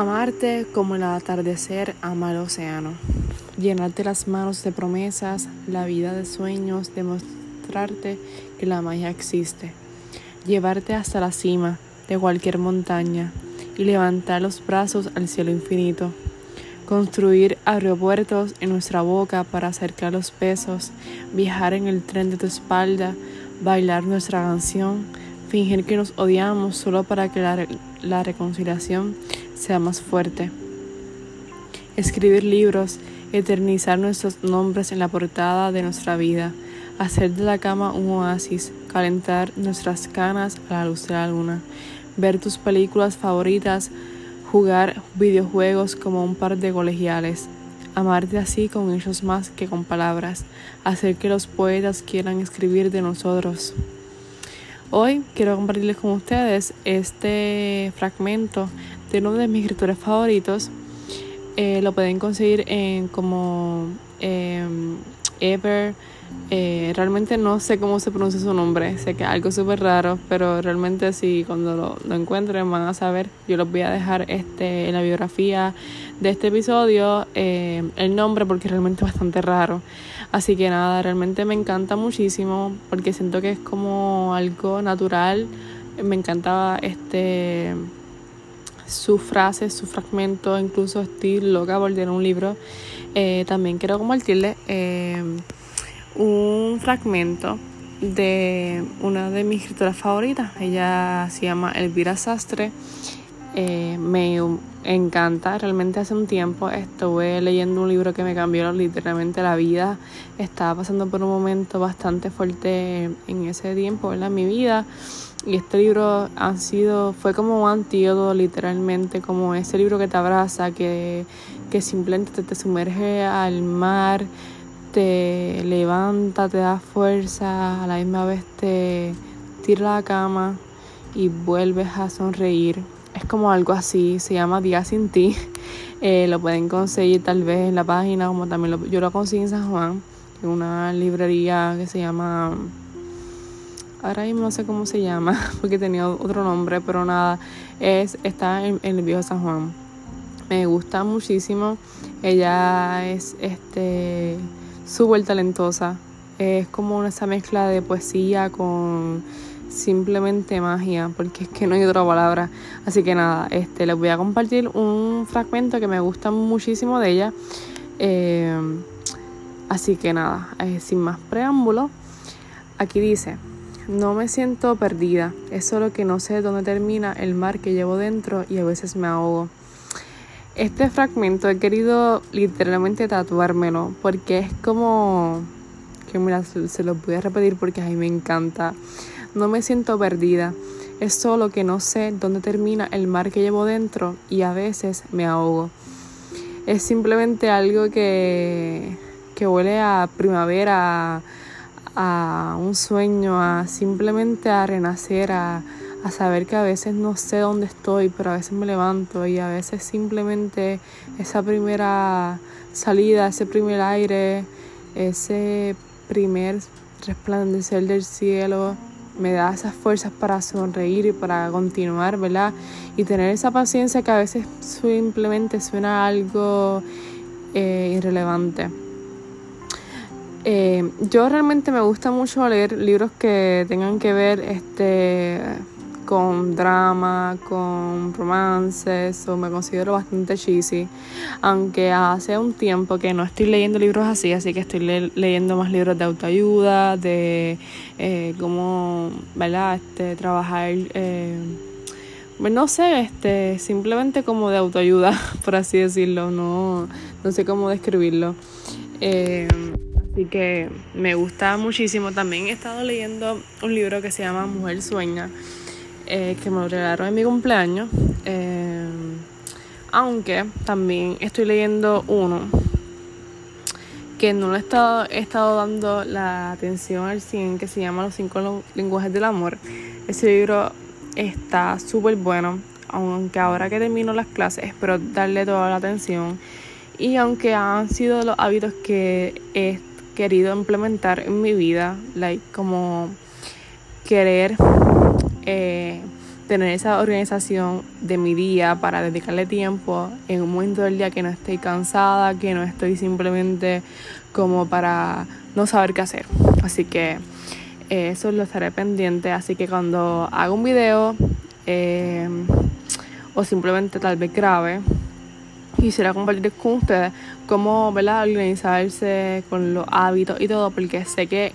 Amarte como el atardecer ama el océano. Llenarte las manos de promesas, la vida de sueños, demostrarte que la magia existe. Llevarte hasta la cima de cualquier montaña y levantar los brazos al cielo infinito. Construir aeropuertos en nuestra boca para acercar los besos, viajar en el tren de tu espalda, bailar nuestra canción, fingir que nos odiamos solo para que la, la reconciliación sea más fuerte. Escribir libros, eternizar nuestros nombres en la portada de nuestra vida, hacer de la cama un oasis, calentar nuestras canas a la luz de la luna, ver tus películas favoritas, jugar videojuegos como un par de colegiales, amarte así con hechos más que con palabras, hacer que los poetas quieran escribir de nosotros. Hoy quiero compartirles con ustedes este fragmento de uno de mis escritores favoritos. Eh, lo pueden conseguir en como em, Ever. Eh, realmente no sé cómo se pronuncia su nombre, sé que es algo súper raro, pero realmente si cuando lo, encuentren van a saber. Yo los voy a dejar este, en la biografía de este episodio eh, el nombre porque realmente es bastante raro. Así que nada, realmente me encanta muchísimo porque siento que es como algo natural. Me encantaba este sus frases, sus fragmentos, incluso estoy loca por leer un libro. Eh, también quiero compartirles eh, un fragmento de una de mis escritoras favoritas. Ella se llama Elvira Sastre. Eh, me encanta, realmente hace un tiempo estuve leyendo un libro que me cambió literalmente la vida. Estaba pasando por un momento bastante fuerte en ese tiempo, en mi vida. Y este libro ha sido, fue como un antídoto literalmente, como ese libro que te abraza, que, que simplemente te, sumerge al mar, te levanta, te da fuerza, a la misma vez te tira la cama y vuelves a sonreír. Es como algo así, se llama Día sin ti. Eh, lo pueden conseguir tal vez en la página, como también lo, yo lo conseguí en San Juan, en una librería que se llama ahora mismo no sé cómo se llama, porque tenía otro nombre, pero nada, es, está en, el viejo San Juan. Me gusta muchísimo. Ella es este súper talentosa. Es como esa mezcla de poesía con simplemente magia, porque es que no hay otra palabra. Así que nada, este les voy a compartir un fragmento que me gusta muchísimo de ella. Eh, así que nada, eh, sin más preámbulo, aquí dice. No me siento perdida, es solo que no sé dónde termina el mar que llevo dentro y a veces me ahogo. Este fragmento he querido literalmente tatuármelo porque es como que mira, se lo voy a repetir porque a mí me encanta. No me siento perdida, es solo que no sé dónde termina el mar que llevo dentro y a veces me ahogo. Es simplemente algo que, que huele a primavera, a un sueño, a simplemente a renacer, a, a saber que a veces no sé dónde estoy, pero a veces me levanto y a veces simplemente esa primera salida, ese primer aire, ese primer resplandecer del cielo me da esas fuerzas para sonreír y para continuar, ¿verdad? Y tener esa paciencia que a veces simplemente suena algo eh, irrelevante. Eh, yo realmente me gusta mucho leer libros que tengan que ver este con drama, con romances, o me considero bastante cheesy, aunque hace un tiempo que no estoy leyendo libros así, así que estoy leyendo más libros de autoayuda, de eh, cómo, ¿verdad? Este, trabajar, eh, no sé, este, simplemente como de autoayuda, por así decirlo, no, no sé cómo describirlo. Eh, Así que me gusta muchísimo. También he estado leyendo un libro que se llama Mujer Sueña, eh, que me lo regalaron en mi cumpleaños. Eh, aunque también estoy leyendo uno que no le he estado, he estado dando la atención al 100, que se llama Los cinco lenguajes del amor. Ese libro está súper bueno, aunque ahora que termino las clases espero darle toda la atención. Y aunque han sido los hábitos que he querido implementar en mi vida, like como querer eh, tener esa organización de mi día para dedicarle tiempo en un momento del día que no estoy cansada, que no estoy simplemente como para no saber qué hacer. Así que eh, eso lo estaré pendiente. Así que cuando haga un video eh, o simplemente tal vez grave, quisiera compartir con ustedes cómo ¿verdad? organizarse con los hábitos y todo, porque sé que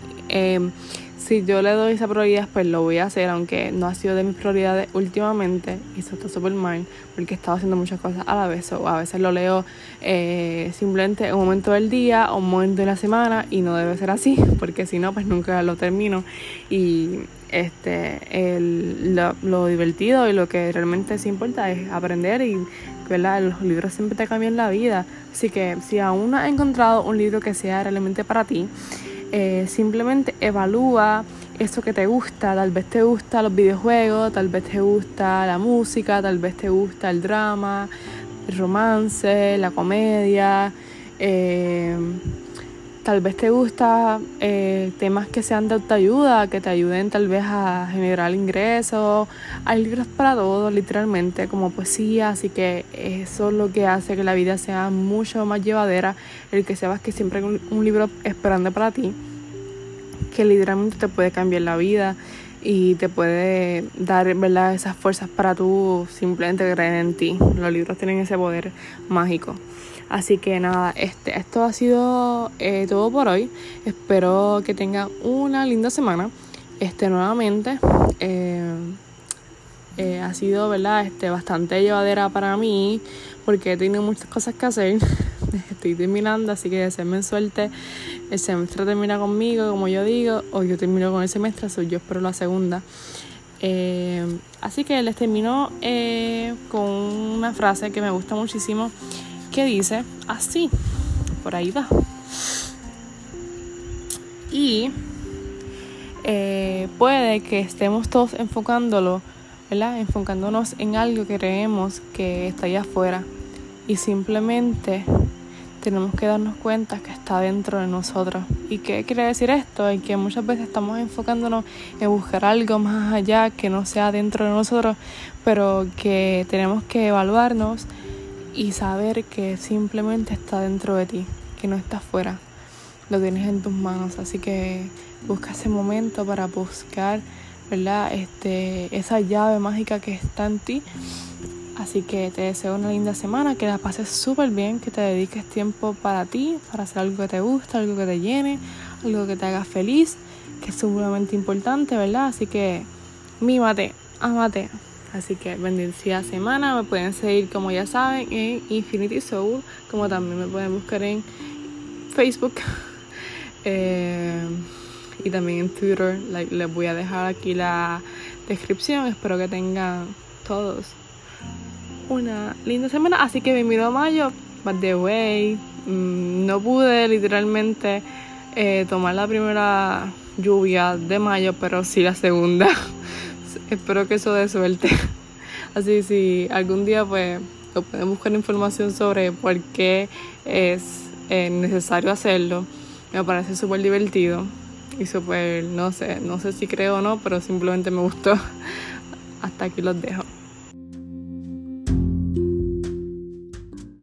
si yo le doy esa prioridad, pues lo voy a hacer, aunque no ha sido de mis prioridades últimamente, y eso está súper mal, porque he estado haciendo muchas cosas a la vez, o a veces lo leo eh, simplemente en un momento del día o un momento de la semana, y no debe ser así, porque si no, pues nunca lo termino. Y este el, lo, lo, divertido y lo que realmente sí importa es aprender y ¿verdad? los libros siempre te cambian la vida. Así que si aún no has encontrado un libro que sea realmente para ti, eh, simplemente evalúa eso que te gusta. Tal vez te gusta los videojuegos, tal vez te gusta la música, tal vez te gusta el drama, el romance, la comedia. Eh, tal vez te gusta eh, temas que sean de autoayuda, que te ayuden tal vez a generar ingresos. Hay libros para todo, literalmente, como poesía, así que eso es lo que hace que la vida sea mucho más llevadera, el que sepas que siempre hay un libro esperando para ti, que literalmente te puede cambiar la vida y te puede dar ¿verdad? esas fuerzas para tú simplemente creer en ti. Los libros tienen ese poder mágico. Así que nada, este, esto ha sido eh, todo por hoy. Espero que tengan una linda semana. Este nuevamente. Eh, eh, ha sido verdad este bastante llevadera para mí porque he tenido muchas cosas que hacer estoy terminando así que desearme suerte el semestre termina conmigo como yo digo o yo termino con el semestre soy yo espero la segunda así que les termino con una frase que me gusta muchísimo que dice así, por ahí va. Y eh, puede que estemos todos enfocándolo, ¿verdad? Enfocándonos en algo que creemos que está allá afuera y simplemente tenemos que darnos cuenta que está dentro de nosotros. ¿Y qué quiere decir esto? Y que muchas veces estamos enfocándonos en buscar algo más allá que no sea dentro de nosotros, pero que tenemos que evaluarnos y saber que simplemente está dentro de ti, que no está afuera, lo tienes en tus manos, así que busca ese momento para buscar, ¿verdad? Este, esa llave mágica que está en ti. Así que te deseo una linda semana, que la pases súper bien, que te dediques tiempo para ti, para hacer algo que te gusta, algo que te llene, algo que te haga feliz, que es sumamente importante, ¿verdad? Así que mímate, amate. Así que bendecida semana. Me pueden seguir, como ya saben, en Infinity Soul. Como también me pueden buscar en Facebook. Eh, y también en Twitter. les voy a dejar aquí la descripción. Espero que tengan todos una linda semana. Así que bienvenido a mayo. By the way, mm, no pude literalmente eh, tomar la primera lluvia de mayo, pero sí la segunda. espero que eso dé suerte. Así si algún día pues lo pueden buscar información sobre por qué es eh, necesario hacerlo. Me parece súper divertido y súper, no sé, no sé si creo o no, pero simplemente me gustó. Hasta aquí los dejo.